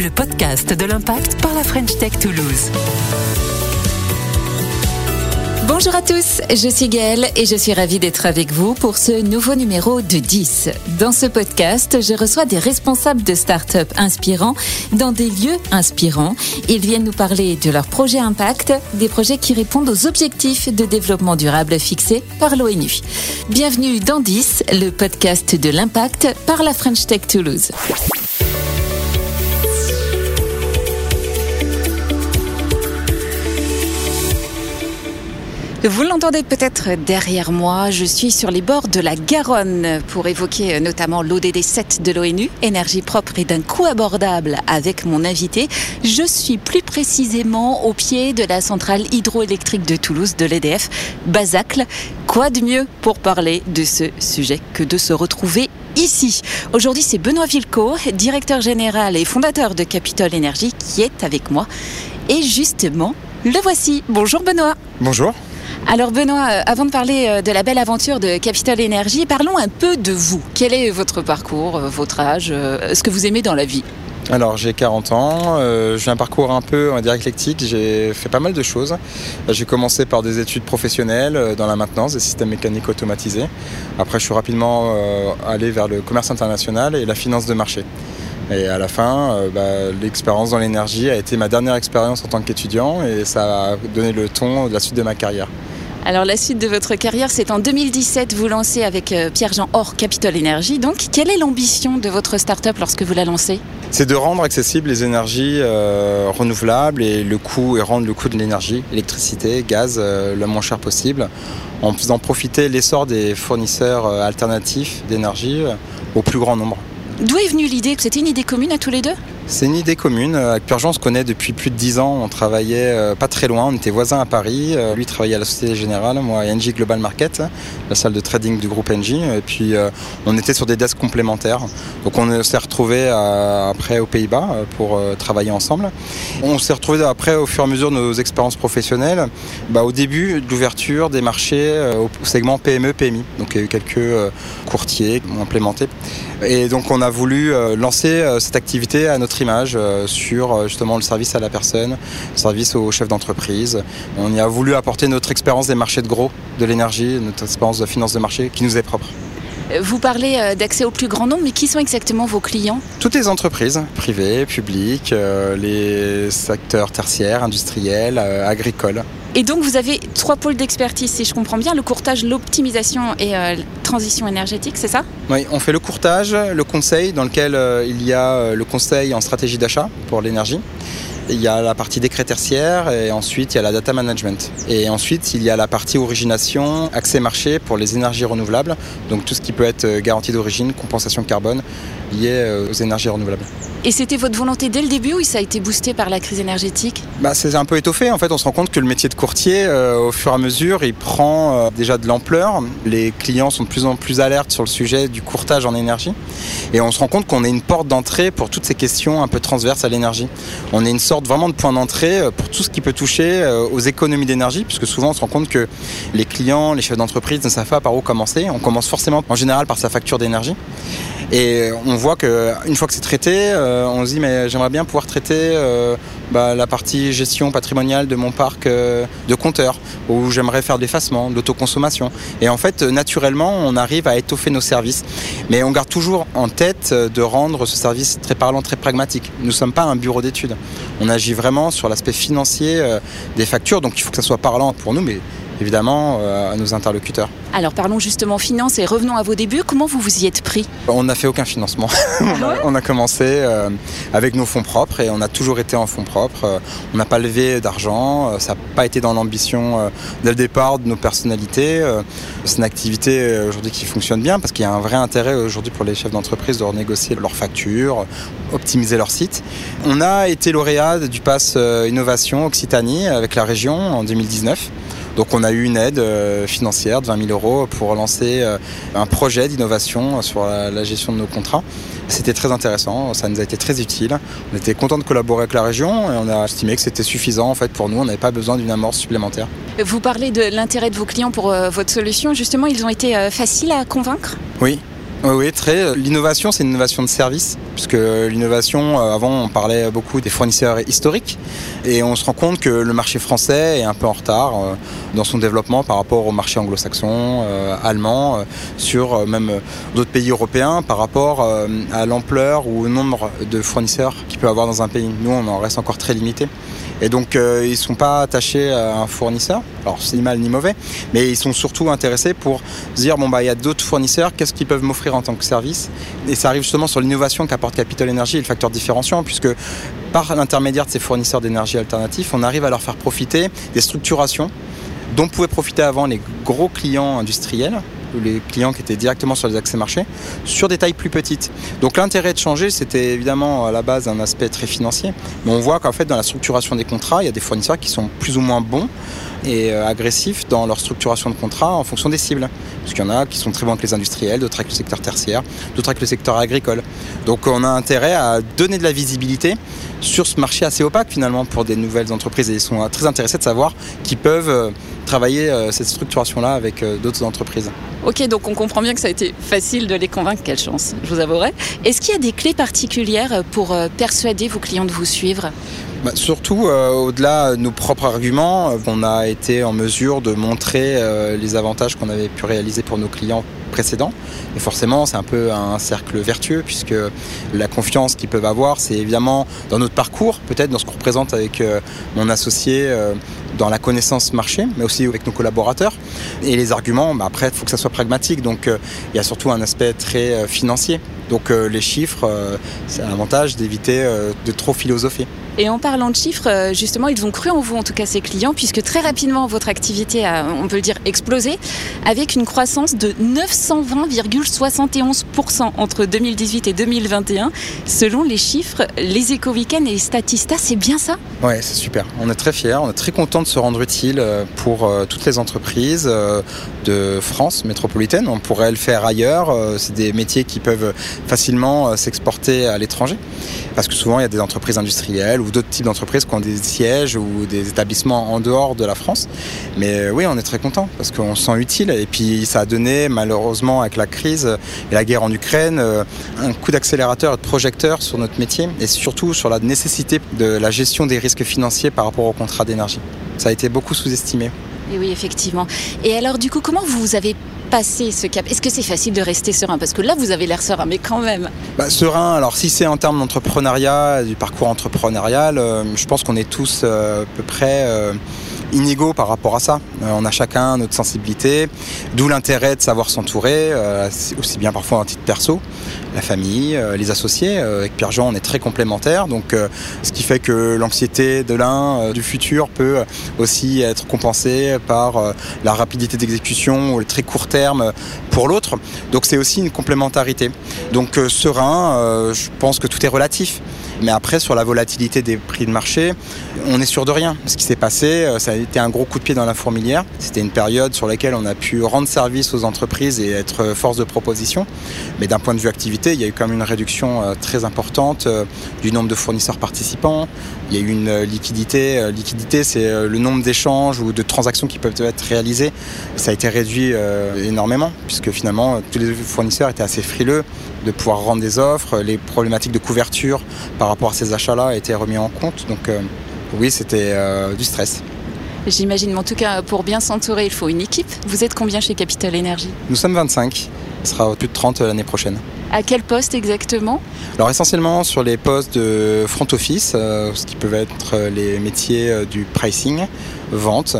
le podcast de l'impact par la French Tech Toulouse. Bonjour à tous, je suis Gaëlle et je suis ravie d'être avec vous pour ce nouveau numéro de 10. Dans ce podcast, je reçois des responsables de start-up inspirants dans des lieux inspirants. Ils viennent nous parler de leurs projets impact, des projets qui répondent aux objectifs de développement durable fixés par l'ONU. Bienvenue dans 10, le podcast de l'impact par la French Tech Toulouse. Vous l'entendez peut-être derrière moi, je suis sur les bords de la Garonne pour évoquer euh, notamment l'ODD 7 de l'ONU, énergie propre et d'un coût abordable avec mon invité. Je suis plus précisément au pied de la centrale hydroélectrique de Toulouse de l'EDF, Bazacle. Quoi de mieux pour parler de ce sujet que de se retrouver ici? Aujourd'hui, c'est Benoît Vilco, directeur général et fondateur de Capitol Énergie, qui est avec moi. Et justement, le voici. Bonjour Benoît. Bonjour. Alors Benoît, euh, avant de parler euh, de la belle aventure de Capital Énergie, parlons un peu de vous. Quel est votre parcours, euh, votre âge, ce que vous aimez dans la vie? Alors j'ai 40 ans, j'ai un parcours un peu on va j'ai fait pas mal de choses. J'ai commencé par des études professionnelles dans la maintenance des systèmes mécaniques automatisés. Après je suis rapidement allé vers le commerce international et la finance de marché. Et à la fin, bah, l'expérience dans l'énergie a été ma dernière expérience en tant qu'étudiant et ça a donné le ton de la suite de ma carrière. Alors la suite de votre carrière, c'est en 2017, vous lancez avec euh, Pierre-Jean Or Capital Énergie. Donc, quelle est l'ambition de votre start-up lorsque vous la lancez? C'est de rendre accessibles les énergies euh, renouvelables et le coût et rendre le coût de l'énergie, électricité, gaz, euh, le moins cher possible, en faisant profiter l'essor des fournisseurs alternatifs d'énergie au plus grand nombre. D'où est venue l'idée C'était une idée commune à tous les deux? C'est une idée commune. Avec Purgeon, on se connaît depuis plus de 10 ans. On travaillait euh, pas très loin. On était voisins à Paris. Euh, lui travaillait à la Société Générale, moi à NG Global Market, la salle de trading du groupe NG. Et puis euh, on était sur des desks complémentaires. Donc on s'est retrouvés après aux Pays-Bas pour travailler ensemble. On s'est retrouvés après au fur et à mesure de nos expériences professionnelles. Bah, au début de l'ouverture des marchés au segment PME, PMI. Donc il y a eu quelques courtiers implémentés. Et donc on a voulu lancer cette activité à notre image euh, sur euh, justement le service à la personne, le service aux chefs d'entreprise. On y a voulu apporter notre expérience des marchés de gros, de l'énergie, notre expérience de finance de marché qui nous est propre. Vous parlez euh, d'accès au plus grand nombre, mais qui sont exactement vos clients? Toutes les entreprises, privées, publiques, les secteurs tertiaires, industriels, agricoles. Et donc vous avez trois pôles d'expertise, si je comprends bien, le courtage, l'optimisation et la transition énergétique, c'est ça? Oui, on fait le courtage, le conseil, dans lequel il y a le conseil en stratégie d'achat pour l'énergie. Il y a la partie décret tertiaire et ensuite il y a la data management. Et ensuite il y a la partie origination, accès marché pour les énergies renouvelables, donc tout ce qui peut être garantie d'origine, compensation carbone liée aux énergies renouvelables. Et c'était votre volonté dès le début ou ça a été boosté par la crise énergétique? Bah, C'est un peu étoffé. En fait, on se rend compte que le métier de courtier, euh, au fur et à mesure, il prend euh, déjà de l'ampleur. Les clients sont de plus en plus alertes sur le sujet du courtage en énergie. Et on se rend compte qu'on est une porte d'entrée pour toutes ces questions un peu transverses à l'énergie. On est une sorte vraiment de point d'entrée euh, pour tout ce qui peut toucher aux économies d'énergie, puisque souvent on se rend compte que les clients, les chefs d'entreprise ne savent pas par où commencer. On commence forcément en général par sa facture d'énergie. Et on voit qu'une fois que c'est traité, euh, on se dit mais j'aimerais bien pouvoir traiter euh, bah, la partie gestion patrimoniale de mon parc euh, de compteurs, où j'aimerais faire de l'effacement, de l'autoconsommation. Et en fait, naturellement, on arrive à étoffer nos services. Mais on garde toujours en tête de rendre ce service très parlant, très pragmatique. Nous ne sommes pas un bureau d'études. On agit vraiment sur l'aspect financier des factures, donc il faut que ça soit parlant pour nous, mais évidemment à nos interlocuteurs. Alors parlons justement finance et revenons à vos débuts. Comment vous vous y êtes pris? On n'a fait aucun financement. on, a, commencé euh, avec nos fonds propres et on a toujours été en fonds propres. Euh, on n'a pas levé d'argent. Euh, ça n'a pas été dans l'ambition dès le départ de nos personnalités. C'est une activité aujourd'hui qui fonctionne bien parce qu'il y a un vrai intérêt aujourd'hui pour les chefs d'entreprise de renégocier leurs factures, optimiser leur site. On a été lauréat du pass Innovation Occitanie avec la région en 2019. Donc on a eu une aide euh, financière de 20 000 euros pour lancer euh, un projet d'innovation sur la gestion de nos contrats. C'était très intéressant, ça nous a été très utile. On était content de collaborer avec la région et on a estimé que c'était suffisant en fait pour nous. On n'avait pas besoin d'une amorce supplémentaire. Vous parlez de l'intérêt de vos clients pour euh, votre solution. Justement, ils ont été faciles à convaincre? Oui, Oui, très. L'innovation, c'est une innovation de service, puisque l'innovation, euh, avant, on parlait beaucoup des fournisseurs historiques, et on se rend compte que le marché français est un peu en retard euh, dans son développement par rapport au marché anglo-saxon, euh, allemand, sur même d'autres pays européens, par rapport à l'ampleur ou au nombre de fournisseurs qu'il peut avoir dans un pays. Nous, on en reste encore très limité. Et donc, ils ne sont pas attachés à un fournisseur. Alors, c'est ni mal ni mauvais, mais ils sont surtout intéressés pour se dire bon, bah, il y a d'autres fournisseurs, qu'est-ce qu'ils peuvent m'offrir en tant que service? Et ça arrive justement sur l'innovation qu'apporte Capital Energy et le facteur différenciant, puisque par l'intermédiaire de ces fournisseurs d'énergie alternatifs, on arrive à leur faire profiter des structurations dont pouvaient profiter avant les gros clients industriels les clients qui étaient directement sur les accès marchés, sur des tailles plus petites. Donc l'intérêt de changer, c'était évidemment à la base un aspect très financier, mais on voit qu'en fait dans la structuration des contrats, il y a des fournisseurs qui sont plus ou moins bons et euh, agressifs dans leur structuration de contrat en fonction des cibles. Parce qu'il y en a qui sont très bons avec les industriels, d'autres avec le secteur tertiaire, d'autres avec le secteur agricole. Donc on a intérêt à donner de la visibilité sur ce marché assez opaque finalement pour des nouvelles entreprises et ils sont très intéressés de savoir qu'ils peuvent euh, travailler euh, cette structuration-là avec d'autres entreprises. Ok, donc on comprend bien que ça a été facile de les convaincre, quelle chance, je vous avouerai. Est-ce qu'il y a des clés particulières pour persuader vos clients de vous suivre? Bah, surtout, euh, au-delà de nos propres arguments, euh, on a été en mesure de montrer euh, les avantages qu'on avait pu réaliser pour nos clients précédents. Et forcément, c'est un peu un cercle vertueux, puisque la confiance qu'ils peuvent avoir, c'est évidemment dans notre parcours, peut-être dans ce qu'on représente avec mon associé, dans la connaissance marché, mais aussi avec nos collaborateurs. Et les arguments, bah, après, il faut que ça soit pragmatique. Donc, il y a surtout un aspect très financier. Donc, les chiffres, c'est un avantage d'éviter de trop philosopher. Et en parlant de chiffres, euh, justement, ils ont cru en vous, en tout cas ces clients, puisque très rapidement, votre activité a, on peut le dire, explosé, avec une croissance de 920,71% entre 2018 et 2021, selon les chiffres, les éco et Statista, c'est bien ça? Ouais, c'est super. On est très fiers, on est très content de se rendre utile euh, pour euh, toutes les entreprises de France métropolitaine. On pourrait le faire ailleurs. C'est des métiers qui peuvent facilement s'exporter à l'étranger, parce que souvent, il y a des entreprises industrielles d'autres types d'entreprises qui ont des sièges ou des établissements en dehors de la France. Mais euh, oui, on est très content parce qu'on se sent utile. Et puis ça a donné, malheureusement, avec la crise et la guerre en Ukraine, euh, un coup d'accélérateur et de projecteur sur notre métier et surtout sur la nécessité de la gestion des risques financiers par rapport aux contrats d'énergie. Ça a été beaucoup sous-estimé. Et oui, effectivement. Et alors, du coup, comment vous avez passer ce cap Est-ce que c'est facile de rester serein? Parce que là, vous avez l'air serein, mais quand même. Bah, serein, alors si c'est en termes d'entrepreneuriat, du parcours entrepreneurial, euh, je pense qu'on est tous euh, à peu près euh, inégaux par rapport à ça. on a chacun notre sensibilité, d'où l'intérêt de savoir s'entourer, aussi bien parfois en titre perso la famille, euh, les associés. Euh, avec Pierre-Jean, on est très complémentaires, donc euh, ce qui fait que l'anxiété de l'un du futur peut aussi être compensée par la rapidité d'exécution ou le très court terme pour l'autre. Donc c'est aussi une complémentarité. Donc serein, je pense que tout est relatif. Mais après, sur la volatilité des prix de marché, on est sûr de rien. Ce qui s'est passé, ça a été un gros coup de pied dans la fourmilière. C'était une période sur laquelle on a pu rendre service aux entreprises et être force de proposition. Mais d'un point de vue activité, il y a eu quand même une réduction euh, très importante euh, du nombre de fournisseurs participants. Il y a eu une euh, liquidité. Liquidité, c'est le nombre d'échanges ou de transactions qui peuvent être réalisées. Ça a été réduit énormément, puisque finalement, tous les fournisseurs étaient assez frileux de pouvoir rendre des offres. Les problématiques de couverture par rapport à ces achats-là étaient remis en compte. Donc oui, c'était du stress. J'imagine, mais en tout cas, pour bien s'entourer, il faut une équipe. Vous êtes combien chez Capital Energy? Nous sommes 25. Ce sera plus de 30 l'année prochaine. À quel poste exactement? Alors essentiellement sur les postes de front office, euh, ce qui peut être euh, les métiers euh, du pricing, vente,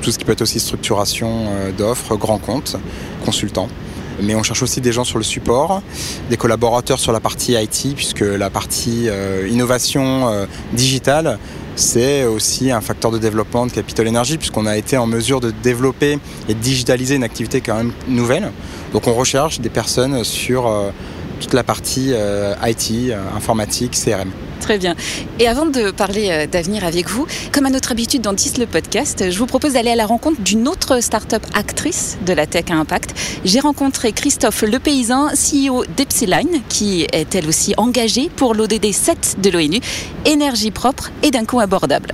tout ce qui peut être aussi structuration d'offres, grand compte, consultant. Mais on cherche aussi des gens sur le support, des collaborateurs sur la partie IT, puisque la partie innovation digitale, c'est aussi un facteur de développement de Capital Energy, puisqu'on a été en mesure de développer et digitaliser une activité quand même nouvelle. Donc on recherche des personnes sur euh, toute la partie euh, IT, euh, informatique, CRM. Très bien. Et avant de parler d'avenir avec vous, comme à notre habitude dans 10 le podcast, je vous propose d'aller à la rencontre d'une autre start-up actrice de la tech à impact. J'ai rencontré Christophe Le Paysan, CEO d'Epsiline, qui est elle aussi engagée pour l'ODD 7 de l'ONU, énergie propre et d'un coût abordable.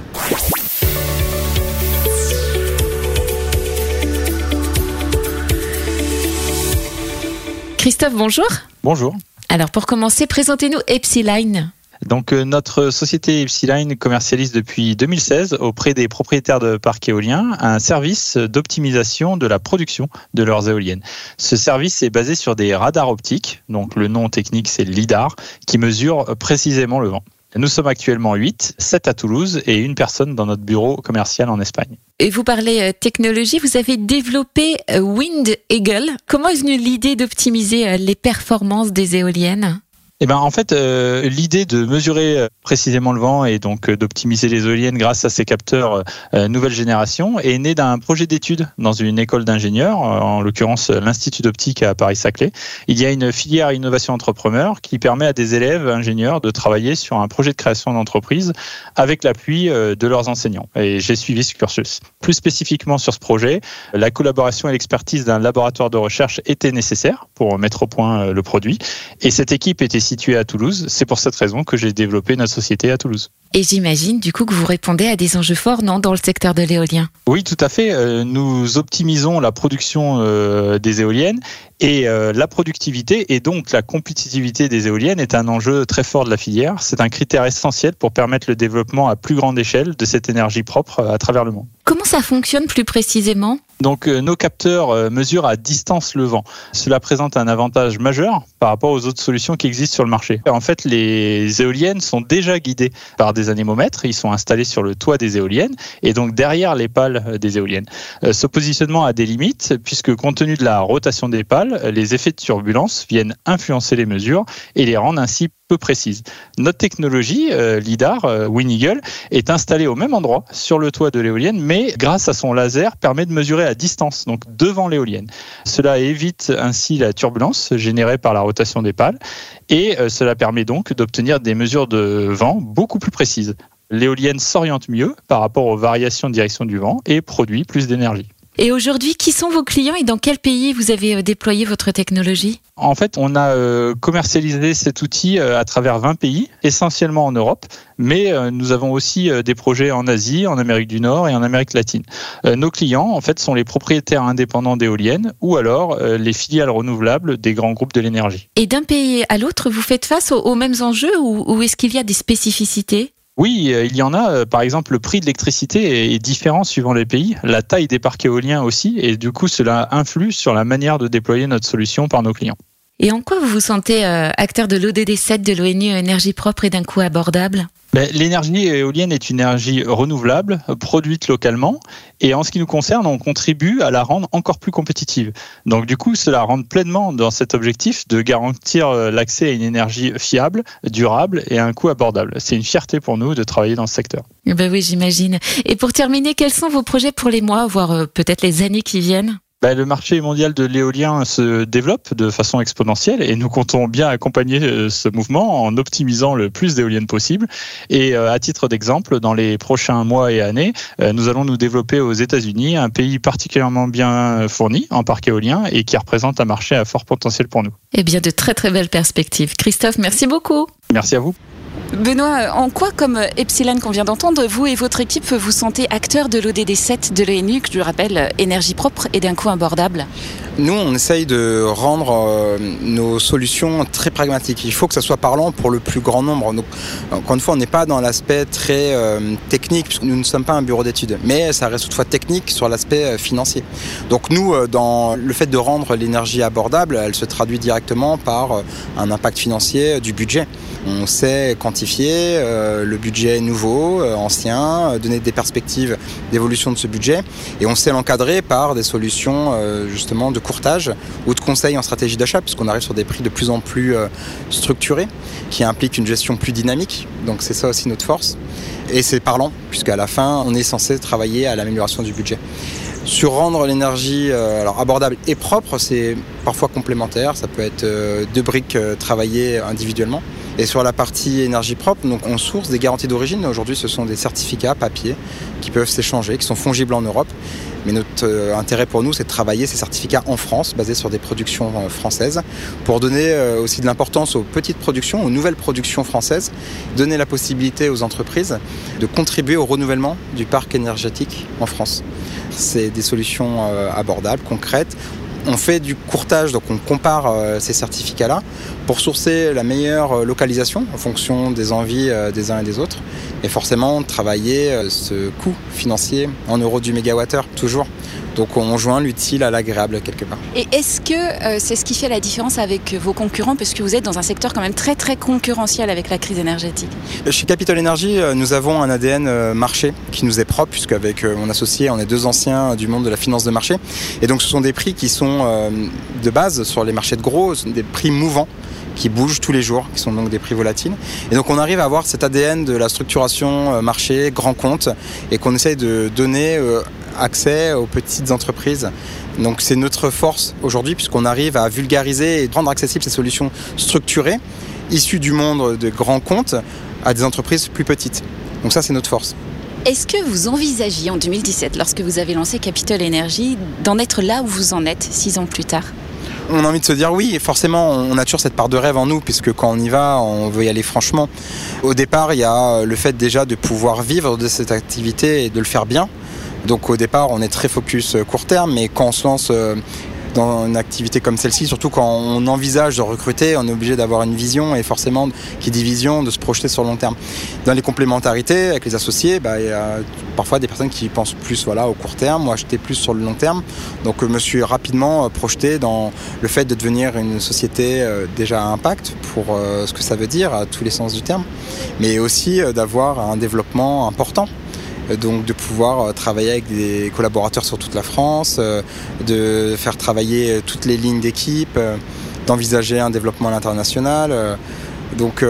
Christophe, bonjour. Bonjour. Alors pour commencer, présentez-nous Epsiline. Donc euh, notre société Epsiline commercialise depuis 2016 auprès des propriétaires de parcs éoliens un service d'optimisation de la production de leurs éoliennes. Ce service est basé sur des radars optiques, donc le nom technique c'est LIDAR, qui mesure précisément le vent. Nous sommes actuellement 8, 7 à Toulouse et une personne dans notre bureau commercial en Espagne. Et vous parlez euh, technologie, vous avez développé euh, Wind Eagle. Comment est venue l'idée d'optimiser les performances des éoliennes? Eh ben, en fait, euh, l'idée de mesurer euh, précisément le vent et donc euh, d'optimiser les éoliennes grâce à ces capteurs nouvelle génération est née d'un projet d'étude dans une école d'ingénieurs, en l'occurrence l'Institut d'optique à Paris-Saclay. Il y a une filière innovation entrepreneur qui permet à des élèves ingénieurs de travailler sur un projet de création d'entreprise avec l'appui de leurs enseignants. Et j'ai suivi ce cursus. Plus spécifiquement sur ce projet, la collaboration et l'expertise d'un laboratoire de recherche étaient nécessaires pour mettre au point le produit. Et cette équipe était situé à Toulouse. C'est pour cette raison que j'ai développé notre société à Toulouse. Et j'imagine du coup que vous répondez à des enjeux forts, non, dans le secteur de l'éolien Oui, tout à fait. Euh, nous optimisons la production euh, des éoliennes et euh, la productivité et donc la compétitivité des éoliennes est un enjeu très fort de la filière. C'est un critère essentiel pour permettre le développement à plus grande échelle de cette énergie propre à travers le monde. Comment ça fonctionne plus précisément donc nos capteurs mesurent à distance le vent. Cela présente un avantage majeur par rapport aux autres solutions qui existent sur le marché. En fait, les éoliennes sont déjà guidées par des anémomètres. Ils sont installés sur le toit des éoliennes et donc derrière les pales euh, des éoliennes. Euh, ce positionnement a des limites puisque compte tenu de la rotation des pales, les effets de turbulence viennent influencer les mesures et les rendre ainsi peu précises. Notre technologie, euh, LIDAR, euh, WinEagle, est installée au même endroit sur le toit de l'éolienne, mais grâce à son laser, permet de mesurer à distance, donc devant l'éolienne. Cela évite ainsi la turbulence générée par la rotation des pales et euh, cela permet donc d'obtenir des mesures de vent beaucoup plus précises. L'éolienne s'oriente mieux par rapport aux variations de direction du vent et produit plus d'énergie. Et aujourd'hui, qui sont vos clients et dans quel pays vous avez euh, déployé votre technologie? En fait, on a euh, commercialisé cet outil euh, à travers 20 pays, essentiellement en Europe, mais nous avons aussi des projets en Asie, en Amérique du Nord et en Amérique latine. Nos clients, en fait, sont les propriétaires indépendants d'éoliennes ou alors les filiales renouvelables des grands groupes de l'énergie. Et d'un pays à l'autre, vous faites face aux, mêmes enjeux ou est-ce qu'il y a des spécificités? Oui, euh, il y en a. Euh, par exemple, le prix de l'électricité est différent suivant les pays, la taille des parcs éoliens aussi, et du coup, cela influe sur la manière de déployer notre solution par nos clients. Et en quoi vous vous sentez euh, acteur de l'ODD 7 de l'ONU Énergie propre et d'un coût abordable? L'énergie éolienne est une énergie renouvelable, produite localement, et en ce qui nous concerne, on contribue à la rendre encore plus compétitive. Donc du coup, cela rentre pleinement dans cet objectif de garantir euh, l'accès à une énergie fiable, durable et à un coût abordable. C'est une fierté pour nous de travailler dans ce secteur. Ben oui, j'imagine. Et pour terminer, quels sont vos projets pour les mois, voire euh, peut-être les années qui viennent? Bah, le marché mondial de l'éolien se développe de façon exponentielle et nous comptons bien accompagner euh, ce mouvement en optimisant le plus d'éoliennes possible. Et euh, à titre d'exemple, dans les prochains mois et années, euh, nous allons nous développer aux États-Unis, un pays particulièrement bien fourni en parc éolien et qui représente un marché à fort potentiel pour nous. Eh bien, de très très belles perspectives. Christophe, merci beaucoup. Merci à vous. Benoît, en quoi, comme Epsilon qu'on vient d'entendre, vous et votre équipe vous sentez acteur de l'ODD 7 de l'ONU, que je rappelle, énergie propre et d'un coût abordable Nous, on essaye de rendre euh, nos solutions très pragmatiques. Il faut que ça soit parlant pour le plus grand nombre. Encore une fois, on n'est pas dans l'aspect très euh, technique, puisque nous ne sommes pas un bureau d'études, mais ça reste toutefois technique sur l'aspect euh, financier. Donc nous, dans le fait de rendre l'énergie abordable, elle se traduit directement par un impact financier du budget. On sait quantifier euh, le budget nouveau, euh, ancien, euh, donner des perspectives d'évolution de ce budget et on sait l'encadrer par des solutions justement de courtage ou de conseil en stratégie d'achat puisqu'on arrive sur des prix de plus en plus structurés qui impliquent une gestion plus dynamique. Donc c'est ça aussi notre force. Et c'est parlant puisqu'à la fin on est censé travailler à l'amélioration du budget. Sur rendre l'énergie alors abordable et propre, c'est parfois complémentaire. Ça peut être deux briques travaillées individuellement. Et sur la partie énergie propre, donc on source des garanties d'origine. Aujourd'hui, ce sont des certificats papier qui peuvent s'échanger, qui sont fongibles en Europe. Mais notre euh, intérêt pour nous, c'est de travailler ces certificats en France, basés sur des productions euh, françaises, pour donner euh, aussi de l'importance aux petites productions, aux nouvelles productions françaises, donner la possibilité aux entreprises de contribuer au renouvellement du parc énergétique en France. C'est des solutions abordables, concrètes On fait du courtage, donc on compare euh, ces certificats-là pour sourcer la meilleure euh, localisation en fonction des envies euh, des uns et des autres. Et forcément, travailler ce coût financier en euros du mégawattheure, toujours. Donc on joint l'utile à l'agréable quelque part. Et est-ce que euh, c'est ce qui fait la différence avec vos concurrents Parce que vous êtes dans un secteur quand même très très concurrentiel avec la crise énergétique? Chez Capital Energy, euh, nous avons un ADN euh, marché qui nous est propre, puisque avec mon associé, on est deux anciens du monde de la finance de marché. Et donc ce sont des prix qui sont de base sur les marchés de gros, des prix mouvants qui bougent tous les jours, qui sont donc des prix volatiles. Et donc on arrive à avoir cet ADN de la structuration marché, grand compte, et qu'on essaye de donner accès aux petites entreprises. Donc c'est notre force aujourd'hui puisqu'on arrive à vulgariser et rendre accessibles ces solutions structurées, issues du monde de grands comptes, à des entreprises plus petites. Donc ça c'est notre force. Est-ce que vous envisagiez en 2017, lorsque vous avez lancé Capital Energy, d'en être là où vous en êtes six ans plus tard? On a envie de se dire oui, et forcément, on a toujours cette part de rêve en nous, puisque quand on y va, on veut y aller franchement. Au départ, il y a le fait déjà de pouvoir vivre de cette activité et de le faire bien. Donc au départ, on est très focus euh, court terme, mais quand on se lance euh, dans une activité comme celle-ci, surtout quand on envisage de recruter, on est obligé d'avoir une vision et forcément, qui dit vision, de se projeter sur le long terme. Dans les complémentarités avec les associés, bah, il y a parfois des personnes qui pensent plus voilà, au court terme, moi j'étais plus sur le long terme. Donc je me suis rapidement euh, projeté dans le fait de devenir une société déjà à impact pour ce que ça veut dire à tous les sens du terme, mais aussi d'avoir un développement important euh, donc de pouvoir euh, travailler avec des collaborateurs sur toute la France, euh, de faire travailler toutes les lignes d'équipe, d'envisager un développement à l'international. Donc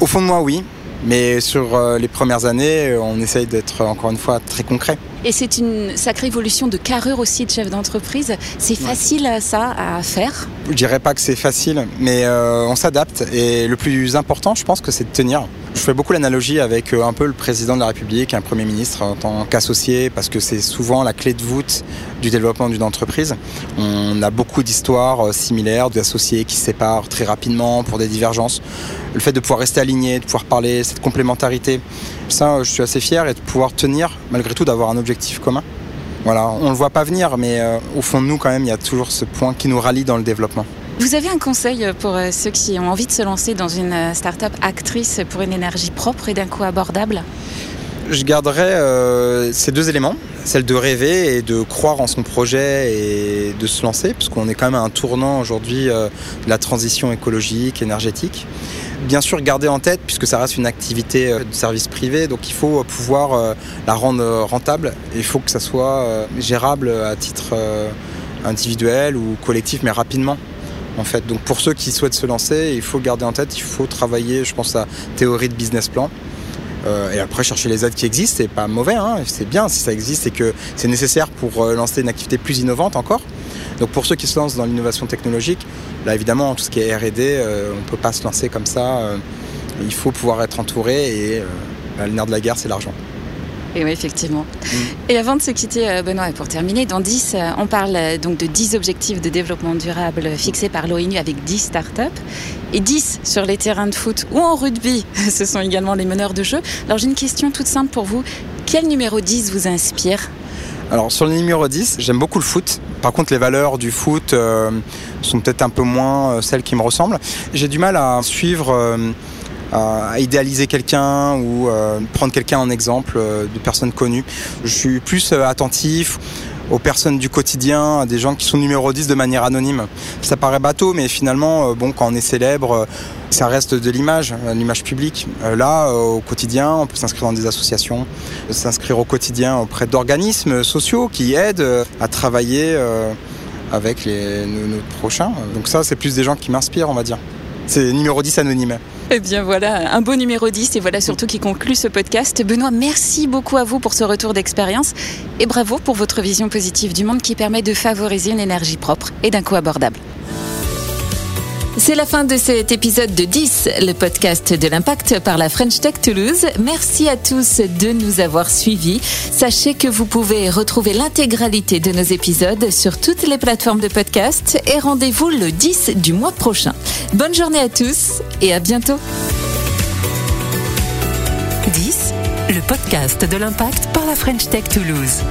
au fond de moi, oui, mais sur les premières années, on essaye d'être encore une fois très concret. Et c'est une sacrée évolution de carrure aussi de chef d'entreprise. C'est facile ça à faire? Je dirais pas que c'est facile, mais on s'adapte. Et le plus important, je pense que c'est de tenir. Je fais beaucoup l'analogie avec euh, un peu le président de la République, un Premier ministre en tant qu'associé, parce que c'est souvent la clé de voûte du développement d'une entreprise. On a beaucoup d'histoires euh, similaires d'associés qui se séparent très rapidement pour des divergences. Le fait de pouvoir rester aligné, de pouvoir parler, cette complémentarité, ça, je suis assez fier et de pouvoir tenir, malgré tout, d'avoir un objectif commun. Voilà, on ne le voit pas venir, mais euh, au fond de nous, quand même, il y a toujours ce point qui nous rallie dans le développement. Vous avez un conseil pour euh, ceux qui ont envie de se lancer dans une euh, start-up actrice pour une énergie propre et d'un coût abordable? Je garderai euh, ces deux éléments, celle de rêver et de croire en son projet et de se lancer, puisqu'on est quand même à un tournant aujourd'hui de la transition écologique, énergétique. Bien sûr, garder en tête, puisque ça reste une activité de service privé, donc il faut pouvoir la rendre rentable. Il faut que ça soit gérable à titre individuel ou collectif, mais rapidement en fait. Donc pour ceux qui souhaitent se lancer, il faut garder en tête, il faut travailler, je pense, à théorie de business plan. Euh, et après chercher les aides qui existent, c'est pas mauvais, hein. c'est bien si ça existe et que c'est nécessaire pour euh, lancer une activité plus innovante encore. Donc pour ceux qui se lancent dans l'innovation technologique, là évidemment tout ce qui est R&D, euh, on ne peut pas se lancer comme ça. il faut pouvoir être entouré et le nerf de la guerre c'est l'argent. Et oui, effectivement. Et avant de se quitter, euh, Benoît, pour terminer, dans 10, euh, on parle euh, donc de 10 objectifs de développement durable fixés par l'ONU avec 10 startups. Et 10 sur les terrains de foot ou en rugby, ce sont également les meneurs de jeu. Alors j'ai une question toute simple pour vous. Quel numéro 10 vous inspire? Alors sur le numéro 10, j'aime beaucoup le foot. Par contre, les valeurs du foot sont peut-être un peu moins celles qui me ressemblent. J'ai du mal à suivre à idéaliser quelqu'un ou euh, prendre quelqu'un en exemple euh, de personnes connues. Je suis plus euh, attentif aux personnes du quotidien, des gens qui sont numéro 10 de manière anonyme. Ça paraît bateau, mais finalement, bon, quand on est célèbre, ça reste de l'image, l'image publique. Là, au quotidien, on peut s'inscrire dans des associations, s'inscrire au quotidien auprès d'organismes sociaux qui aident à travailler avec les, nos prochains. Donc ça, c'est plus des gens qui m'inspirent, on va dire. C'est numéro 10 anonyme. Eh bien voilà, un beau numéro 10 et voilà surtout qui conclut ce podcast. Benoît, merci beaucoup à vous pour ce retour d'expérience et bravo pour votre vision positive du monde qui permet de favoriser une énergie propre et d'un coût abordable. C'est la fin de cet épisode de 10, le podcast de l'impact par la French Tech Toulouse. Merci à tous de nous avoir suivis. Sachez que vous pouvez retrouver l'intégralité de nos épisodes sur toutes les plateformes de podcast et rendez-vous le 10 du mois prochain. Bonne journée à tous et à bientôt. 10, le podcast de l'impact par la French Tech Toulouse.